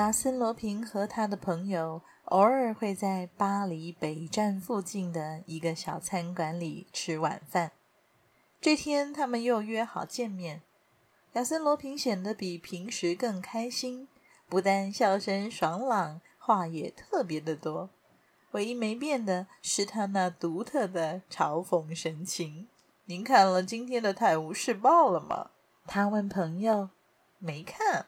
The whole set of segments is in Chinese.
亚森·罗平和他的朋友偶尔会在巴黎北站附近的一个小餐馆里吃晚饭。这天，他们又约好见面。亚森·罗平显得比平时更开心，不但笑声爽朗，话也特别的多。唯一没变的是他那独特的嘲讽神情。您看了今天的《泰晤士报》了吗？他问朋友。没看。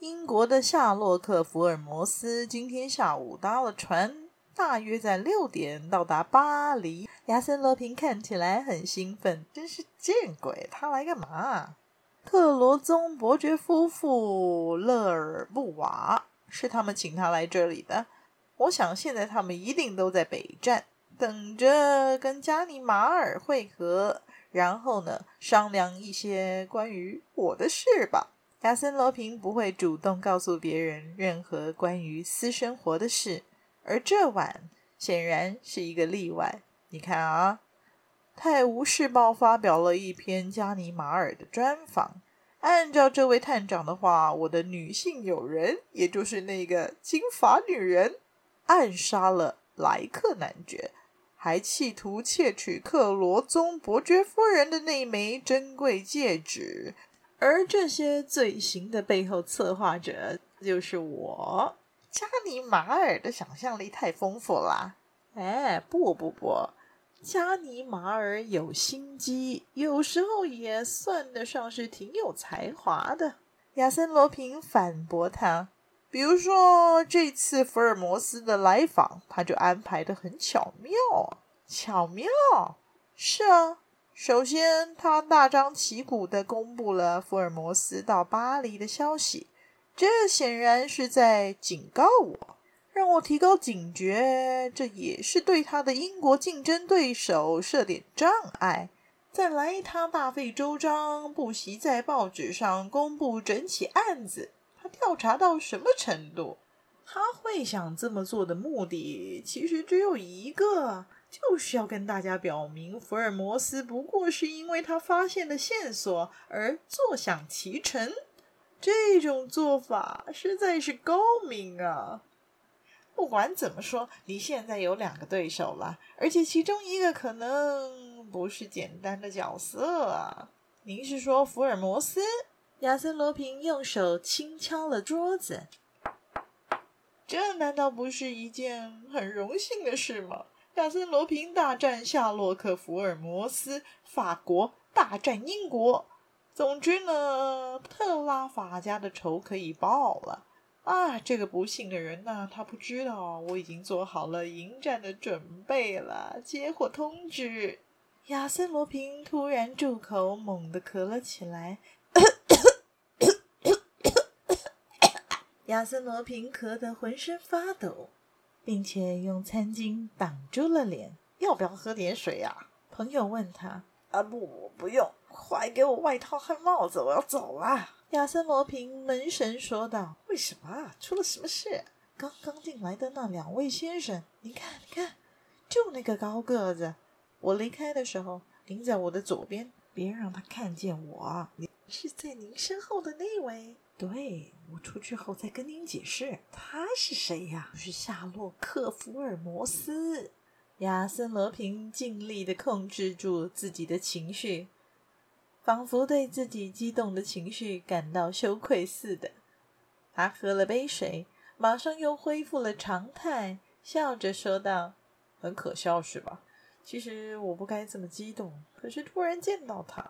英国的夏洛克·福尔摩斯今天下午搭了船，大约在六点到达巴黎。亚森·罗平看起来很兴奋，真是见鬼！他来干嘛？特罗宗伯爵夫妇勒尔布瓦是他们请他来这里的。我想现在他们一定都在北站，等着跟加尼马尔会合，然后呢，商量一些关于我的事吧。亚森·罗平不会主动告诉别人任何关于私生活的事，而这晚显然是一个例外。你看啊，《泰晤士报》发表了一篇加尼玛尔的专访。按照这位探长的话，我的女性友人，也就是那个金发女人，暗杀了莱克男爵，还企图窃取克罗宗伯爵夫人的那枚珍贵戒指。而这些罪行的背后策划者就是我。加尼玛尔的想象力太丰富啦。哎，不不不，加尼玛尔有心机，有时候也算得上是挺有才华的。亚森·罗平反驳他，比如说这次福尔摩斯的来访，他就安排得很巧妙。巧妙？是啊。首先，他大张旗鼓地公布了福尔摩斯到巴黎的消息，这显然是在警告我，让我提高警觉。这也是对他的英国竞争对手设点障碍。再来，他大费周章，不惜在报纸上公布整起案子。他调查到什么程度？他会想这么做的目的，其实只有一个。就是要跟大家表明，福尔摩斯不过是因为他发现了线索而坐享其成。这种做法实在是高明啊！不管怎么说，你现在有两个对手了，而且其中一个可能不是简单的角色啊。您是说福尔摩斯？亚森·罗平用手轻敲了桌子。这难道不是一件很荣幸的事吗？亚森·罗平大战夏洛克·福尔摩斯，法国大战英国。总之呢，特拉法加的仇可以报了啊！这个不幸的人呢，他不知道我已经做好了迎战的准备了。接获通知，亚森·罗平突然住口，猛地咳了起来。亚森·罗平咳得浑身发抖。并且用餐巾挡住了脸。要不要喝点水呀？朋友问他。啊，不，我不用，快给我外套和帽子，我要走了。亚森·罗平门神说道。为什么？出了什么事？刚刚进来的那两位先生，您看，你看，就那个高个子。我离开的时候，您在我的左边，别让他看见我。你是在您身后的那位。对，我出去后再跟您解释，他是谁呀？是夏洛克·福尔摩斯。亚森·罗平尽力地控制住自己的情绪，仿佛对自己激动的情绪感到羞愧似的。他喝了杯水，马上又恢复了常态，笑着说道：“很可笑，是吧？其实我不该这么激动，可是突然见到他。”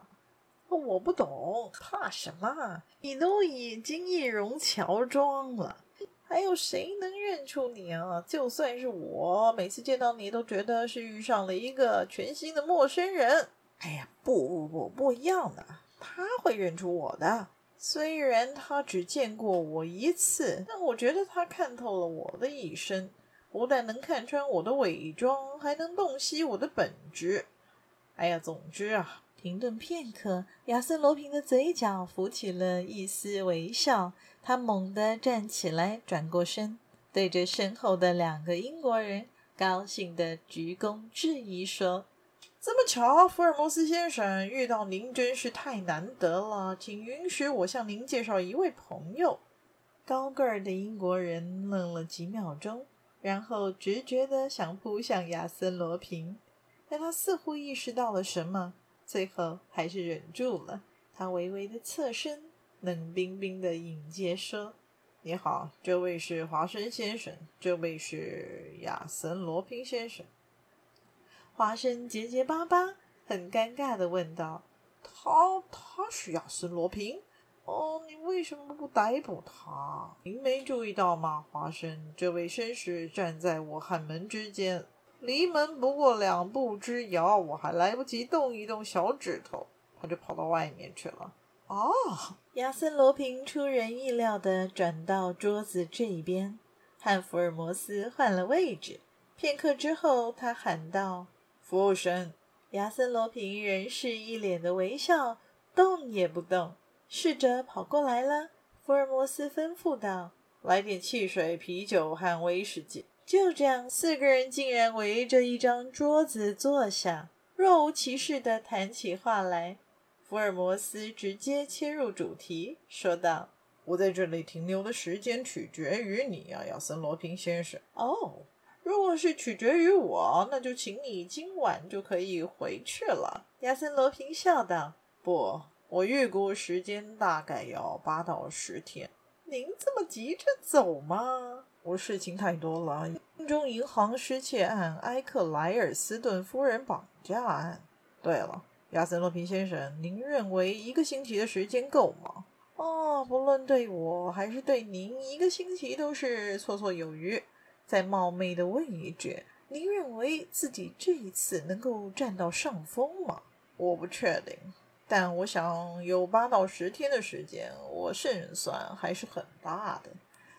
我不懂，怕什么？你都已经易容乔装了，还有谁能认出你啊？就算是我，每次见到你都觉得是遇上了一个全新的陌生人。哎呀，不不不，不一样的，他会认出我的。虽然他只见过我一次，但我觉得他看透了我的一生，不但能看穿我的伪装，还能洞悉我的本质。哎呀，总之啊，停顿片刻，亚森·罗平的嘴角浮起了一丝微笑，他猛地站起来，转过身，对着身后的两个英国人高兴地鞠躬致意说。这么巧，福尔摩斯先生遇到您真是太难得了，请允许我向您介绍一位朋友。高个儿的英国人愣了几秒钟，然后直觉地想扑向亚森·罗平，但他似乎意识到了什么，最后还是忍住了。他微微的侧身，冷冰冰的迎接说：“你好，这位是华生先生，这位是亚森·罗平先生。”华生结结巴巴，很尴尬的问道：“他他是亚森·罗平？哦，你为什么不逮捕他？您没注意到吗？华生，这位绅士站在我和门之间，离门不过两步之遥，我还来不及动一动小指头，他就跑到外面去了。”哦，亚森·罗平出人意料地转到桌子这一边，和福尔摩斯换了位置。片刻之后，他喊道。服务生，亚森·罗平仍是一脸的微笑，动也不动。侍者跑过来了，福尔摩斯吩咐道：“来点汽水、啤酒和威士忌。”就这样，四个人竟然围着一张桌子坐下，若无其事地谈起话来。福尔摩斯直接切入主题，说道：“我在这里停留的时间取决于你啊，亚森·罗平先生。”哦。如果是取决于我，那就请你今晚就可以回去了。”亚森·罗平笑道。“不，我预估时间大概要八到十天。您这么急着走吗？我事情太多了。英中银行失窃案、埃克莱尔斯顿夫人绑架案。对了，亚森·洛平先生，您认为一个星期的时间够吗？哦，不论对我还是对您，一个星期都是绰绰有余。”再冒昧的问一句，您认为自己这一次能够占到上风吗？我不确定，但我想有八到十天的时间，我胜算还是很大的。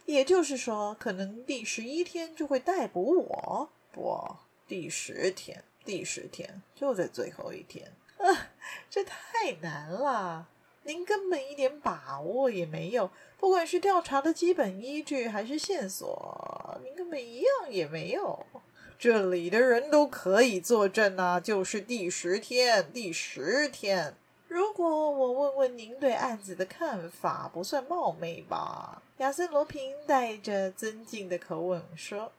也就是说，可能第十一天就会逮捕我。不，第十天，第十天就在最后一天。啊，这太难了。您根本一点把握也没有，不管是调查的基本依据还是线索，您根本一样也没有。这里的人都可以作证啊，就是第十天，第十天。如果我问问您对案子的看法，不算冒昧吧？亚森·罗平带着尊敬的口吻说。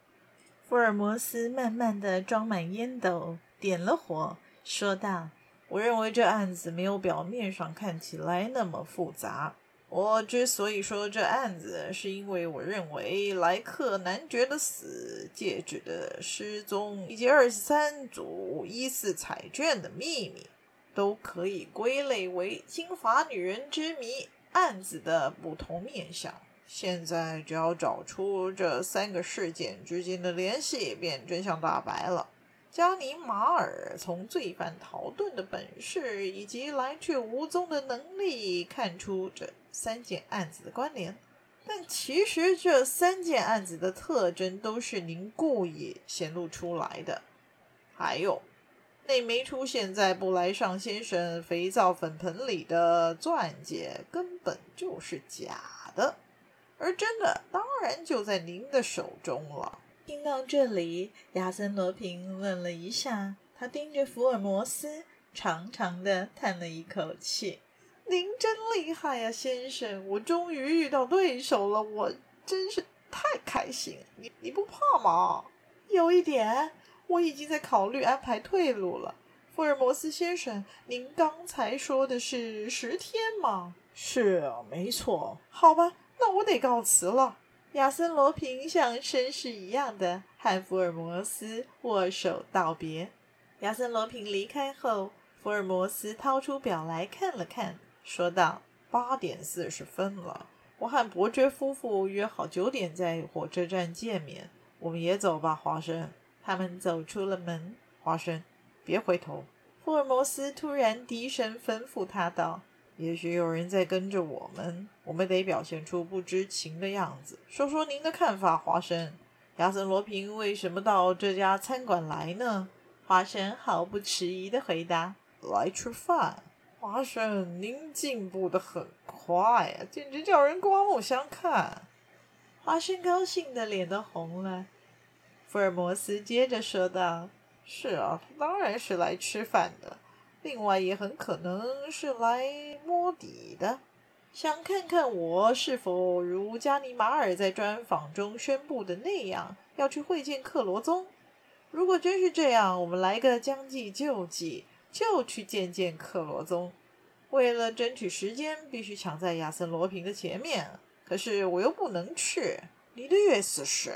福尔摩斯慢慢地装满烟斗，点了火，说道。我认为这案子没有表面上看起来那么复杂。我之所以说这案子，是因为我认为莱克男爵的死、戒指的失踪以及二十三组疑似彩券的秘密，都可以归类为金发女人之谜案子的不同面相。现在只要找出这三个事件之间的联系，便真相大白了。加尼马尔从罪犯逃遁的本事以及来去无踪的能力看出这三件案子的关联，但其实这三件案子的特征都是您故意显露出来的。还有，那枚出现在布莱尚先生肥皂粉盆里的钻戒根本就是假的，而真的当然就在您的手中了。听到这里，亚森·罗平愣了一下，他盯着福尔摩斯，长长的叹了一口气：“您真厉害呀，先生！我终于遇到对手了，我真是太开心。你你不怕吗？有一点，我已经在考虑安排退路了。福尔摩斯先生，您刚才说的是十天吗？是啊，没错。好吧，那我得告辞了。”亚森·罗平像绅士一样的和福尔摩斯握手道别。亚森·罗平离开后，福尔摩斯掏出表来看了看，说道：“八点四十分了，我和伯爵夫妇约好九点在火车站见面。我们也走吧，华生。”他们走出了门。华生，别回头。福尔摩斯突然低声吩咐他道：“也许有人在跟着我们，我们得表现出不知情的样子。说说您的看法，华生。亚森·罗平为什么到这家餐馆来呢？华生毫不迟疑地回答：“来吃饭。”华生，您进步的很快呀，简直叫人刮目相看。华生高兴的脸都红了。福尔摩斯接着说道：“是啊，当然是来吃饭的。”另外也很可能是来摸底的，想看看我是否如加尼马尔在专访中宣布的那样，要去会见克罗宗。如果真是这样，我们来个将计就计，就去见见克罗宗。为了争取时间，必须抢在亚森罗平的前面。可是我又不能去。你的意思是？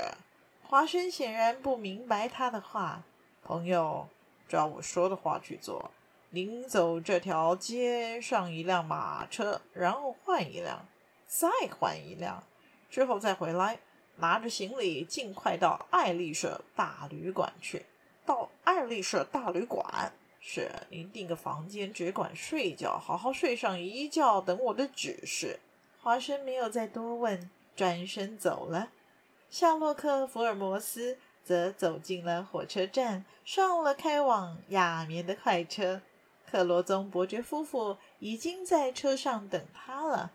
华生显然不明白他的话。朋友，照我说的话去做。临走这条街，上一辆马车，然后换一辆，再换一辆，之后再回来，拿着行李，尽快到爱丽舍大旅馆去。到爱丽舍大旅馆，是您订个房间，只管睡觉，好好睡上一觉，等我的指示。华生没有再多问，转身走了。夏洛克·福尔摩斯则走进了火车站，上了开往亚眠的快车。克罗宗伯爵夫妇已经在车上等他了，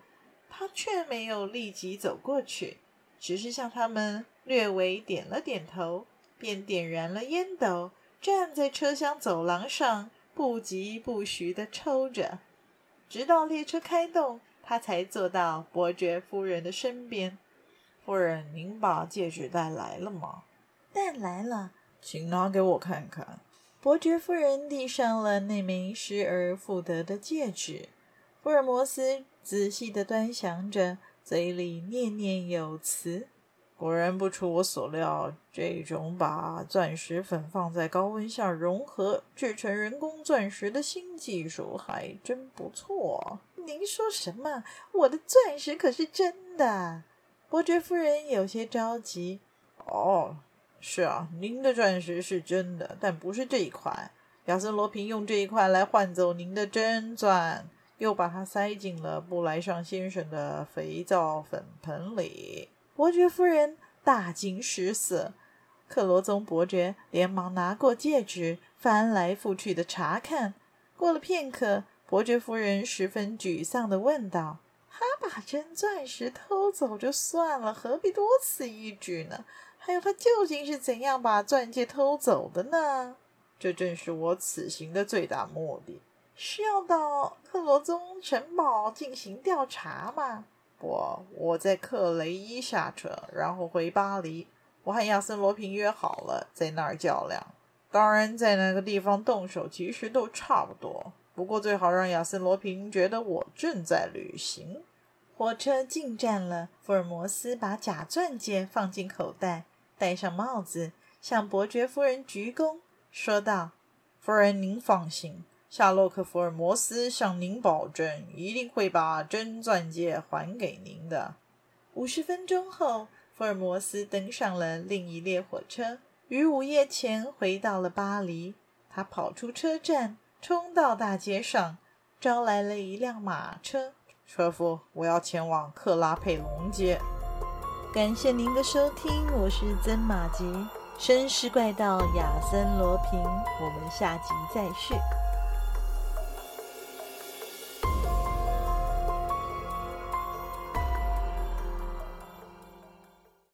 他却没有立即走过去，只是向他们略微点了点头，便点燃了烟斗，站在车厢走廊上，不疾不徐地抽着，直到列车开动，他才坐到伯爵夫人的身边。夫人，您把戒指带来了吗？带来了，请拿给我看看。伯爵夫人递上了那枚失而复得的戒指，福尔摩斯仔细地端详着，嘴里念念有词。果然不出我所料，这种把钻石粉放在高温下融合制成人工钻石的新技术还真不错。您说什么？我的钻石可是真的！伯爵夫人有些着急。哦。是啊，您的钻石是真的，但不是这一块。亚森·罗平用这一块来换走您的真钻，又把它塞进了布莱尚先生的肥皂粉盆里。伯爵夫人大惊失色，克罗宗伯爵连忙拿过戒指，翻来覆去的查看。过了片刻，伯爵夫人十分沮丧地问道：“把真钻石偷走就算了，何必多此一举呢？”还有，他究竟是怎样把钻戒偷走的呢？这正是我此行的最大目的，是要到克罗宗城堡进行调查吗？不，我在克雷伊下车，然后回巴黎。我和亚森·罗平约好了，在那儿较量。当然，在那个地方动手，其实都差不多。不过，最好让亚森·罗平觉得我正在旅行。火车进站了，福尔摩斯把假钻戒放进口袋。戴上帽子，向伯爵夫人鞠躬，说道：“夫人，您放心，夏洛克·福尔摩斯向您保证，一定会把真钻戒还给您的。”五十分钟后，福尔摩斯登上了另一列火车，于午夜前回到了巴黎。他跑出车站，冲到大街上，招来了一辆马车。车夫，我要前往克拉佩隆街。感谢您的收听，我是曾马吉，绅士怪盗亚森罗平，我们下集再续。